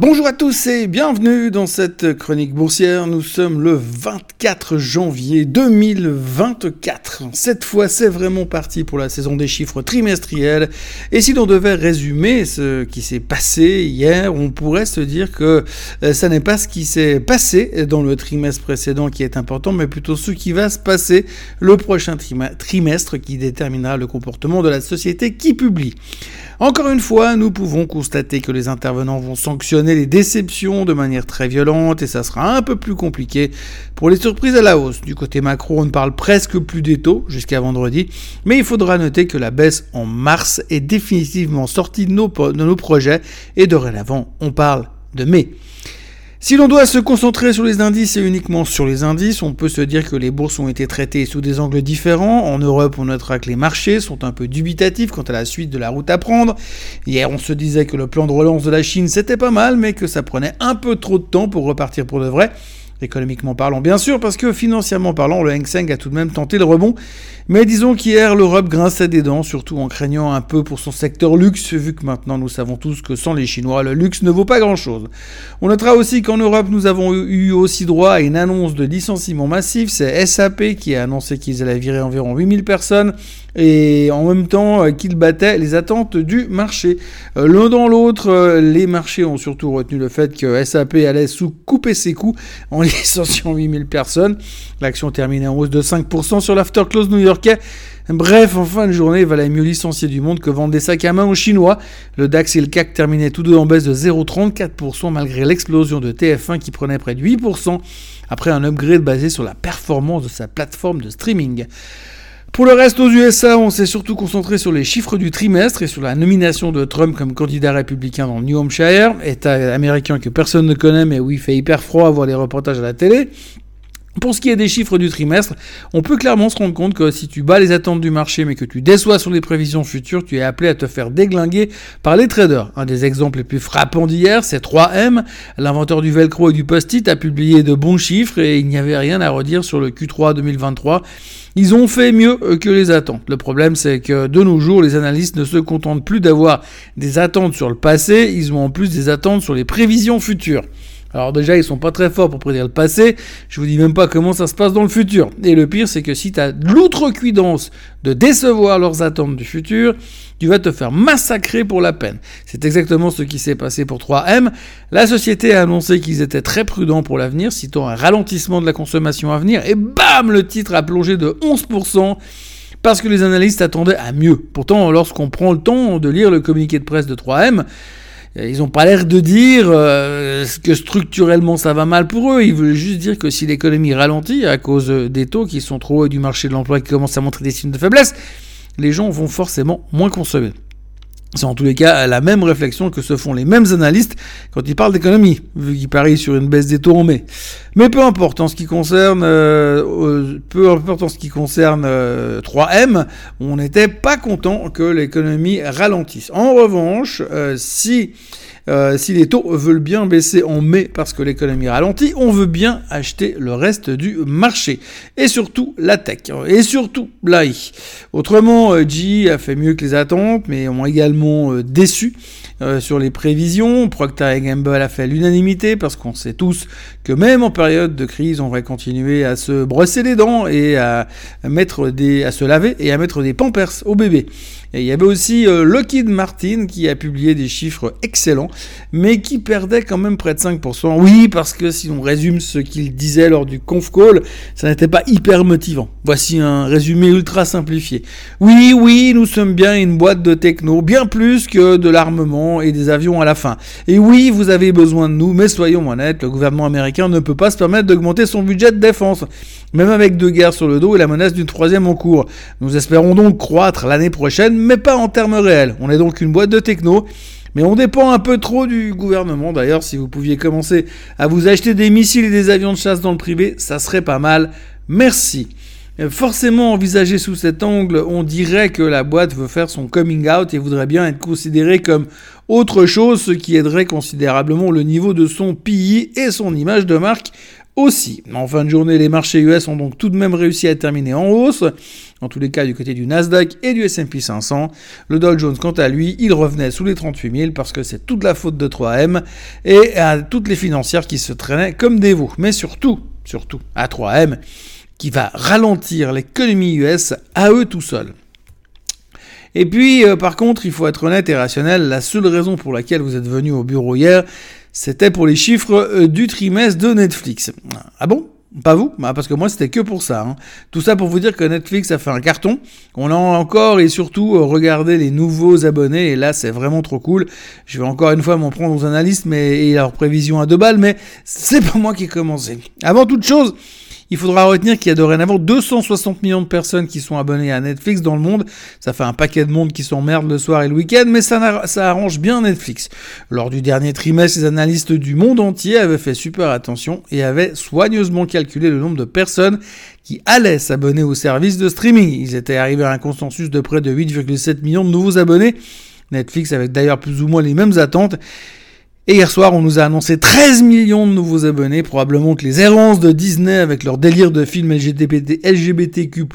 Bonjour à tous et bienvenue dans cette chronique boursière. Nous sommes le 24 janvier 2024. Cette fois, c'est vraiment parti pour la saison des chiffres trimestriels. Et si l'on devait résumer ce qui s'est passé hier, on pourrait se dire que euh, ça n'est pas ce qui s'est passé dans le trimestre précédent qui est important, mais plutôt ce qui va se passer le prochain trimestre qui déterminera le comportement de la société qui publie. Encore une fois, nous pouvons constater que les intervenants vont sanctionner les déceptions de manière très violente et ça sera un peu plus compliqué pour les surprises à la hausse. Du côté macro, on ne parle presque plus des taux jusqu'à vendredi, mais il faudra noter que la baisse en mars est définitivement sortie de nos, de nos projets et dorénavant, on parle de mai. Si l'on doit se concentrer sur les indices et uniquement sur les indices, on peut se dire que les bourses ont été traitées sous des angles différents. En Europe, on notera que les marchés sont un peu dubitatifs quant à la suite de la route à prendre. Hier, on se disait que le plan de relance de la Chine, c'était pas mal, mais que ça prenait un peu trop de temps pour repartir pour de vrai économiquement parlant bien sûr, parce que financièrement parlant, le Hang Seng a tout de même tenté le rebond. Mais disons qu'hier, l'Europe grinçait des dents, surtout en craignant un peu pour son secteur luxe, vu que maintenant nous savons tous que sans les Chinois, le luxe ne vaut pas grand-chose. On notera aussi qu'en Europe, nous avons eu aussi droit à une annonce de licenciement massif. C'est SAP qui a annoncé qu'ils allaient virer environ 8000 personnes et en même temps euh, qu'ils battaient les attentes du marché. Euh, l'un dans l'autre, euh, les marchés ont surtout retenu le fait que SAP allait sous couper ses coûts en licenciant 8000 personnes. L'action terminait en hausse de 5% sur l'afterclose new-yorkais. Bref, en fin de journée, il valait mieux licencier du monde que vendre des sacs à main aux Chinois. Le DAX et le CAC terminaient tous deux en baisse de 0,34% malgré l'explosion de TF1 qui prenait près de 8% après un upgrade basé sur la performance de sa plateforme de streaming. Pour le reste, aux USA, on s'est surtout concentré sur les chiffres du trimestre et sur la nomination de Trump comme candidat républicain dans New Hampshire, État américain que personne ne connaît, mais où il fait hyper froid à voir les reportages à la télé. Pour ce qui est des chiffres du trimestre, on peut clairement se rendre compte que si tu bats les attentes du marché mais que tu déçois sur les prévisions futures, tu es appelé à te faire déglinguer par les traders. Un des exemples les plus frappants d'hier, c'est 3M. L'inventeur du Velcro et du post-it a publié de bons chiffres et il n'y avait rien à redire sur le Q3 2023. Ils ont fait mieux que les attentes. Le problème, c'est que de nos jours, les analystes ne se contentent plus d'avoir des attentes sur le passé, ils ont en plus des attentes sur les prévisions futures. Alors déjà, ils sont pas très forts pour prédire le passé. Je vous dis même pas comment ça se passe dans le futur. Et le pire, c'est que si tu as l'outrecuidance de décevoir leurs attentes du futur, tu vas te faire massacrer pour la peine. C'est exactement ce qui s'est passé pour 3M. La société a annoncé qu'ils étaient très prudents pour l'avenir, citant un ralentissement de la consommation à venir, et bam, le titre a plongé de 11% parce que les analystes attendaient à mieux. Pourtant, lorsqu'on prend le temps de lire le communiqué de presse de 3M, euh, ils n'ont pas l'air de dire euh, que structurellement ça va mal pour eux. Ils veulent juste dire que si l'économie ralentit à cause des taux qui sont trop hauts et du marché de l'emploi qui commence à montrer des signes de faiblesse, les gens vont forcément moins consommer. C'est en tous les cas la même réflexion que se font les mêmes analystes quand ils parlent d'économie, vu qu'ils parient sur une baisse des taux en mai. Mais peu importe en ce qui concerne, euh, peu importe en ce qui concerne 3M, on n'était pas content que l'économie ralentisse. En revanche, si euh, si les taux veulent bien baisser en mai parce que l'économie ralentit, on veut bien acheter le reste du marché. Et surtout la tech. Et surtout l'AI. Autrement, euh, GE a fait mieux que les attentes, mais ont également euh, déçu. sur les prévisions. Procter Gamble a fait l'unanimité parce qu'on sait tous que même en période de crise, on va continuer à se brosser les dents et à mettre des, à se laver et à mettre des pampers au bébé. Et il y avait aussi euh, Lockheed Martin qui a publié des chiffres excellents, mais qui perdait quand même près de 5%. Oui, parce que si on résume ce qu'il disait lors du conf call, ça n'était pas hyper motivant. Voici un résumé ultra simplifié. Oui, oui, nous sommes bien une boîte de techno, bien plus que de l'armement et des avions à la fin. Et oui, vous avez besoin de nous, mais soyons honnêtes, le gouvernement américain ne peut pas se permettre d'augmenter son budget de défense, même avec deux guerres sur le dos et la menace d'une troisième en cours. Nous espérons donc croître l'année prochaine mais pas en termes réels. On est donc une boîte de techno. Mais on dépend un peu trop du gouvernement. D'ailleurs, si vous pouviez commencer à vous acheter des missiles et des avions de chasse dans le privé, ça serait pas mal. Merci. Forcément envisagé sous cet angle, on dirait que la boîte veut faire son coming out et voudrait bien être considérée comme autre chose, ce qui aiderait considérablement le niveau de son PI et son image de marque aussi. En fin de journée, les marchés US ont donc tout de même réussi à terminer en hausse, en tous les cas du côté du Nasdaq et du S&P 500. Le Dow Jones, quant à lui, il revenait sous les 38 000 parce que c'est toute la faute de 3M et à toutes les financières qui se traînaient comme des veaux. Mais surtout, surtout à 3M, qui va ralentir l'économie US à eux tout seuls. Et puis, euh, par contre, il faut être honnête et rationnel, la seule raison pour laquelle vous êtes venu au bureau hier, c'était pour les chiffres euh, du trimestre de Netflix. Ah bon? Pas vous? Bah Parce que moi, c'était que pour ça. Hein. Tout ça pour vous dire que Netflix a fait un carton. On a encore et surtout euh, regardé les nouveaux abonnés. Et là, c'est vraiment trop cool. Je vais encore une fois m'en prendre aux analystes mais, et leurs prévisions à deux balles. Mais c'est pas moi qui ai commencé. Avant toute chose, il faudra retenir qu'il y a dorénavant 260 millions de personnes qui sont abonnées à Netflix dans le monde. Ça fait un paquet de monde qui s'emmerde le soir et le week-end, mais ça, arrange bien Netflix. Lors du dernier trimestre, les analystes du monde entier avaient fait super attention et avaient soigneusement calculé le nombre de personnes qui allaient s'abonner au service de streaming. Ils étaient arrivés à un consensus de près de 8,7 millions de nouveaux abonnés. Netflix avec d'ailleurs plus ou moins les mêmes attentes. Et hier soir, on nous a annoncé 13 millions de nouveaux abonnés. Probablement que les errances de Disney avec leur délire de films LGBT, LGBTQ++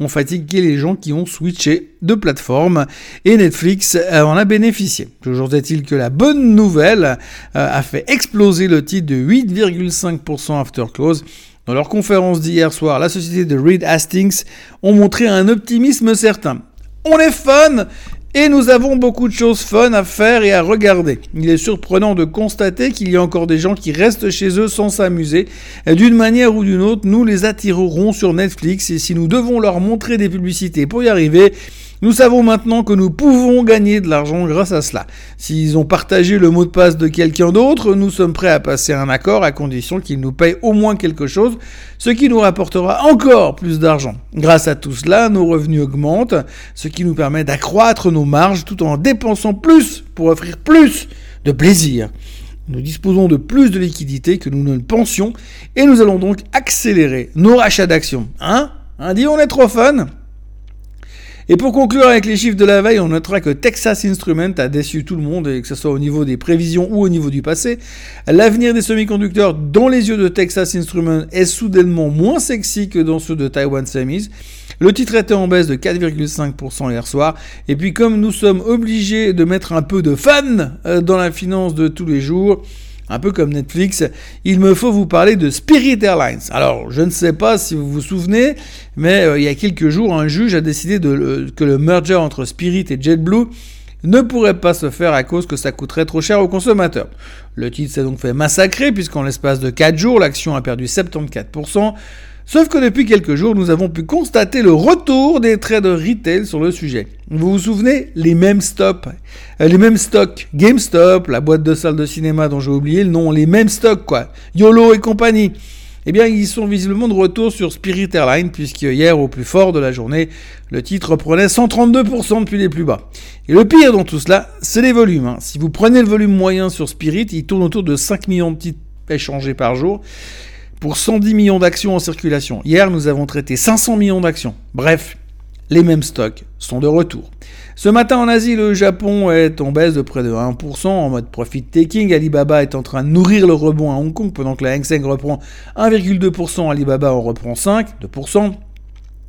ont fatigué les gens qui ont switché de plateforme. Et Netflix en a bénéficié. Toujours est-il que la bonne nouvelle euh, a fait exploser le titre de 8,5% after close. Dans leur conférence d'hier soir, la société de Reed Hastings ont montré un optimisme certain. On est fun et nous avons beaucoup de choses fun à faire et à regarder. Il est surprenant de constater qu'il y a encore des gens qui restent chez eux sans s'amuser. D'une manière ou d'une autre, nous les attirerons sur Netflix et si nous devons leur montrer des publicités pour y arriver, nous savons maintenant que nous pouvons gagner de l'argent grâce à cela. S'ils ont partagé le mot de passe de quelqu'un d'autre, nous sommes prêts à passer un accord à condition qu'ils nous payent au moins quelque chose, ce qui nous rapportera encore plus d'argent. Grâce à tout cela, nos revenus augmentent, ce qui nous permet d'accroître nos marges tout en dépensant plus pour offrir plus de plaisir. Nous disposons de plus de liquidités que nous ne pensions et nous allons donc accélérer nos rachats d'actions. Hein? Hein, dit on est trop fun? Et pour conclure avec les chiffres de la veille, on notera que Texas Instruments a déçu tout le monde, et que ce soit au niveau des prévisions ou au niveau du passé. L'avenir des semi-conducteurs dans les yeux de Texas Instruments est soudainement moins sexy que dans ceux de Taiwan Semis. Le titre était en baisse de 4,5% hier soir. Et puis comme nous sommes obligés de mettre un peu de fun euh, dans la finance de tous les jours, un peu comme Netflix, il me faut vous parler de Spirit Airlines. Alors, je ne sais pas si vous vous souvenez, mais euh, il y a quelques jours, un juge a décidé que le merger entre Spirit et JetBlue ne pourrait pas se faire à cause que ça coûterait trop cher aux consommateurs. Le titre s'est donc fait massacrer puisqu'en l'espace de 4 jours, l'action a perdu 74%. Sauf que depuis quelques jours, nous avons pu constater le retour des de retail sur le sujet. Vous vous souvenez Les mêmes stocks, euh, les mêmes stocks, GameStop, la boîte de salle de cinéma dont j'ai oublié le nom, les mêmes stocks quoi, YOLO et compagnie. Eh bien, ils sont visiblement de retour sur Spirit Airlines, puisque hier, au plus fort de la journée, le titre prenait 132% depuis les plus bas. Et le pire dans tout cela, c'est les volumes. Hein. Si vous prenez le volume moyen sur Spirit, il tourne autour de 5 millions de titres échangés par jour pour 110 millions d'actions en circulation. Hier, nous avons traité 500 millions d'actions. Bref, les mêmes stocks sont de retour. Ce matin en Asie, le Japon est en baisse de près de 1% en mode profit taking. Alibaba est en train de nourrir le rebond à Hong Kong pendant que la Hang Seng reprend 1,2%. Alibaba en reprend 5, 2%.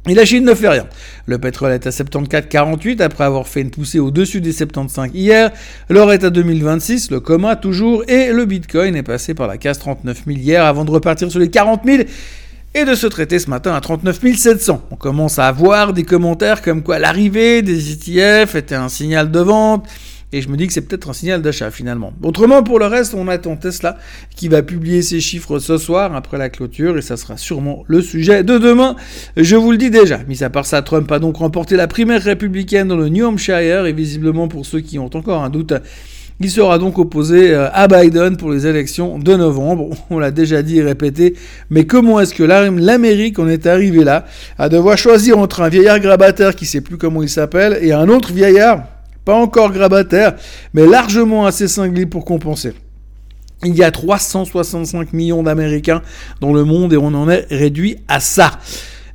Et la Chine ne fait rien. Le pétrole est à 74,48 après avoir fait une poussée au-dessus des 75 hier. L'or est à 2026, le coma toujours, et le Bitcoin est passé par la case 39 000 hier avant de repartir sur les 40 000 et de se traiter ce matin à 39 700. On commence à avoir des commentaires comme quoi l'arrivée des ETF était un signal de vente. Et je me dis que c'est peut-être un signal d'achat finalement. Autrement, pour le reste, on attend Tesla qui va publier ses chiffres ce soir après la clôture et ça sera sûrement le sujet de demain. Je vous le dis déjà. Mis à part ça, Trump a donc remporté la primaire républicaine dans le New Hampshire et visiblement pour ceux qui ont encore un doute, il sera donc opposé euh, à Biden pour les élections de novembre. On l'a déjà dit et répété, mais comment est-ce que l'Amérique en est arrivé là? À devoir choisir entre un vieillard grabataire qui sait plus comment il s'appelle et un autre vieillard pas encore grabataire, mais largement assez cinglé pour compenser. Il y a 365 millions d'Américains dans le monde et on en est réduit à ça.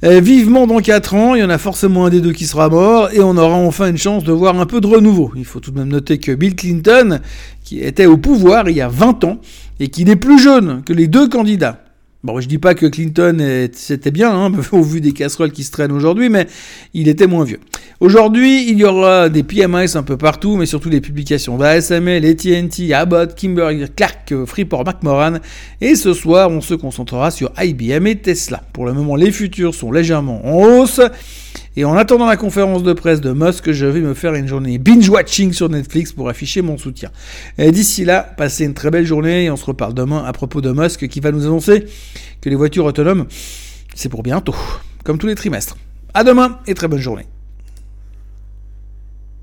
Euh, vivement dans 4 ans, il y en a forcément un des deux qui sera mort et on aura enfin une chance de voir un peu de renouveau. Il faut tout de même noter que Bill Clinton, qui était au pouvoir il y a 20 ans et qui n'est plus jeune que les deux candidats. Bon, je dis pas que Clinton c'était bien, hein, au vu des casseroles qui se traînent aujourd'hui, mais il était moins vieux. Aujourd'hui, il y aura des PMIs un peu partout, mais surtout des publications d'ASML, AT&T, Abbott, Kimberly Clark, Freeport McMoran. Et ce soir, on se concentrera sur IBM et Tesla. Pour le moment, les futurs sont légèrement en hausse. Et en attendant la conférence de presse de Musk, je vais me faire une journée binge-watching sur Netflix pour afficher mon soutien. Et d'ici là, passez une très belle journée et on se reparle demain à propos de Musk qui va nous annoncer que les voitures autonomes, c'est pour bientôt, comme tous les trimestres. À demain et très bonne journée.